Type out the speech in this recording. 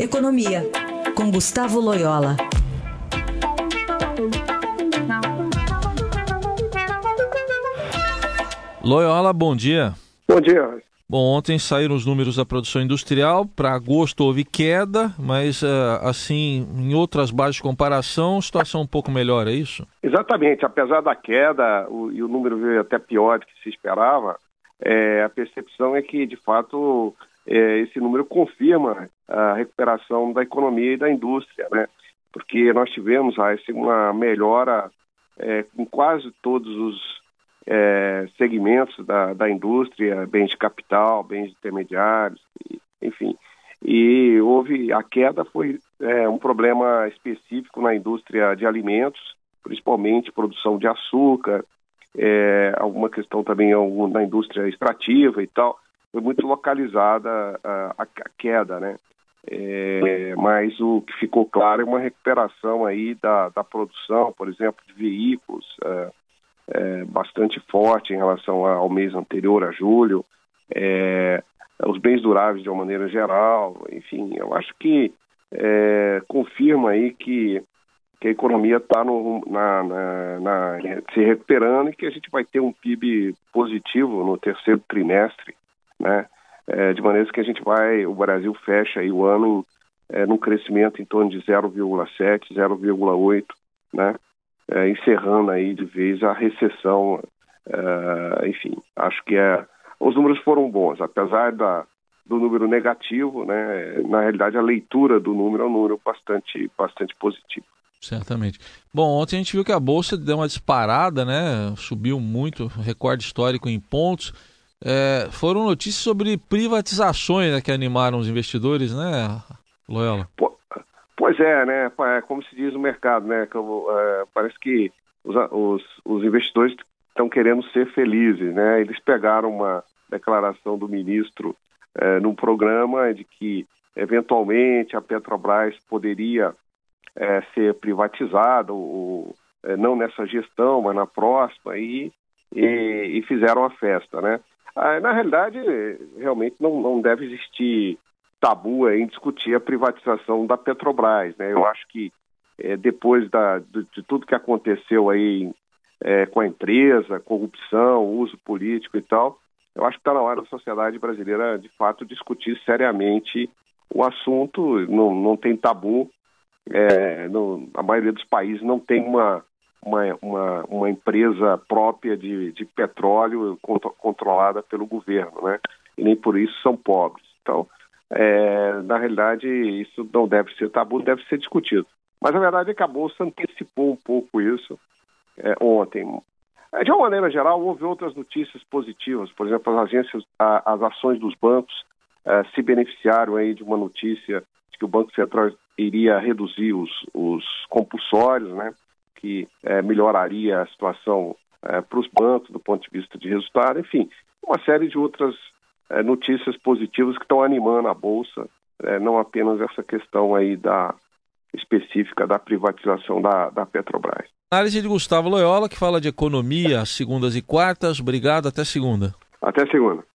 Economia, com Gustavo Loyola. Loyola, bom dia. Bom dia. Bom, ontem saíram os números da produção industrial. Para agosto houve queda, mas uh, assim, em outras bases de comparação, situação um pouco melhor, é isso? Exatamente. Apesar da queda, o, e o número veio até pior do que se esperava, é, a percepção é que, de fato, é, esse número confirma a recuperação da economia e da indústria, né? Porque nós tivemos assim, uma melhora é, em quase todos os é, segmentos da, da indústria, bens de capital, bens intermediários, enfim. E houve, a queda foi é, um problema específico na indústria de alimentos, principalmente produção de açúcar, é, alguma questão também na indústria extrativa e tal. Foi muito localizada a, a, a queda, né? É, mas o que ficou claro é uma recuperação aí da, da produção, por exemplo, de veículos, é, é, bastante forte em relação ao mês anterior, a julho, é, os bens duráveis de uma maneira geral, enfim, eu acho que é, confirma aí que, que a economia está na, na, na, se recuperando e que a gente vai ter um PIB positivo no terceiro trimestre, né? É, de maneira que a gente vai, o Brasil fecha aí o ano é, num crescimento em torno de 0,7, 0,8, né? é, encerrando aí de vez a recessão. É, enfim, acho que é, os números foram bons, apesar da, do número negativo, né? Na realidade, a leitura do número é um número bastante, bastante positivo. Certamente. Bom, ontem a gente viu que a bolsa deu uma disparada, né? Subiu muito, recorde histórico em pontos. É, foram notícias sobre privatizações né, que animaram os investidores, né, Loyola? Pois é, né? É como se diz no mercado, né? É, parece que os, os, os investidores estão querendo ser felizes, né? Eles pegaram uma declaração do ministro é, num programa de que eventualmente a Petrobras poderia é, ser privatizada, ou, é, não nessa gestão, mas na próxima, e, e, e fizeram a festa, né? Ah, na realidade, realmente não, não deve existir tabu em discutir a privatização da Petrobras. Né? Eu acho que é, depois da, de, de, tudo que aconteceu aí é, com a empresa, corrupção, uso político e tal, eu acho que está na hora da sociedade brasileira, de fato, discutir seriamente o assunto. Não, não tem tabu. É, a maioria dos países não tem uma, uma, uma, uma empresa própria de, de petróleo controlada pelo governo, né? E nem por isso são pobres. Então, é, na realidade, isso não deve ser tabu, deve ser discutido. Mas a verdade é que a Bolsa antecipou um pouco isso é, ontem. É, de uma maneira geral, houve outras notícias positivas. Por exemplo, as agências, a, as ações dos bancos é, se beneficiaram aí de uma notícia de que o Banco Central iria reduzir os, os compulsórios, né, que é, melhoraria a situação é, para os bancos do ponto de vista de resultado. Enfim, uma série de outras é, notícias positivas que estão animando a bolsa, é, não apenas essa questão aí da específica da privatização da, da Petrobras. Análise de Gustavo Loyola, que fala de economia, segundas e quartas. Obrigado, até segunda. Até segunda.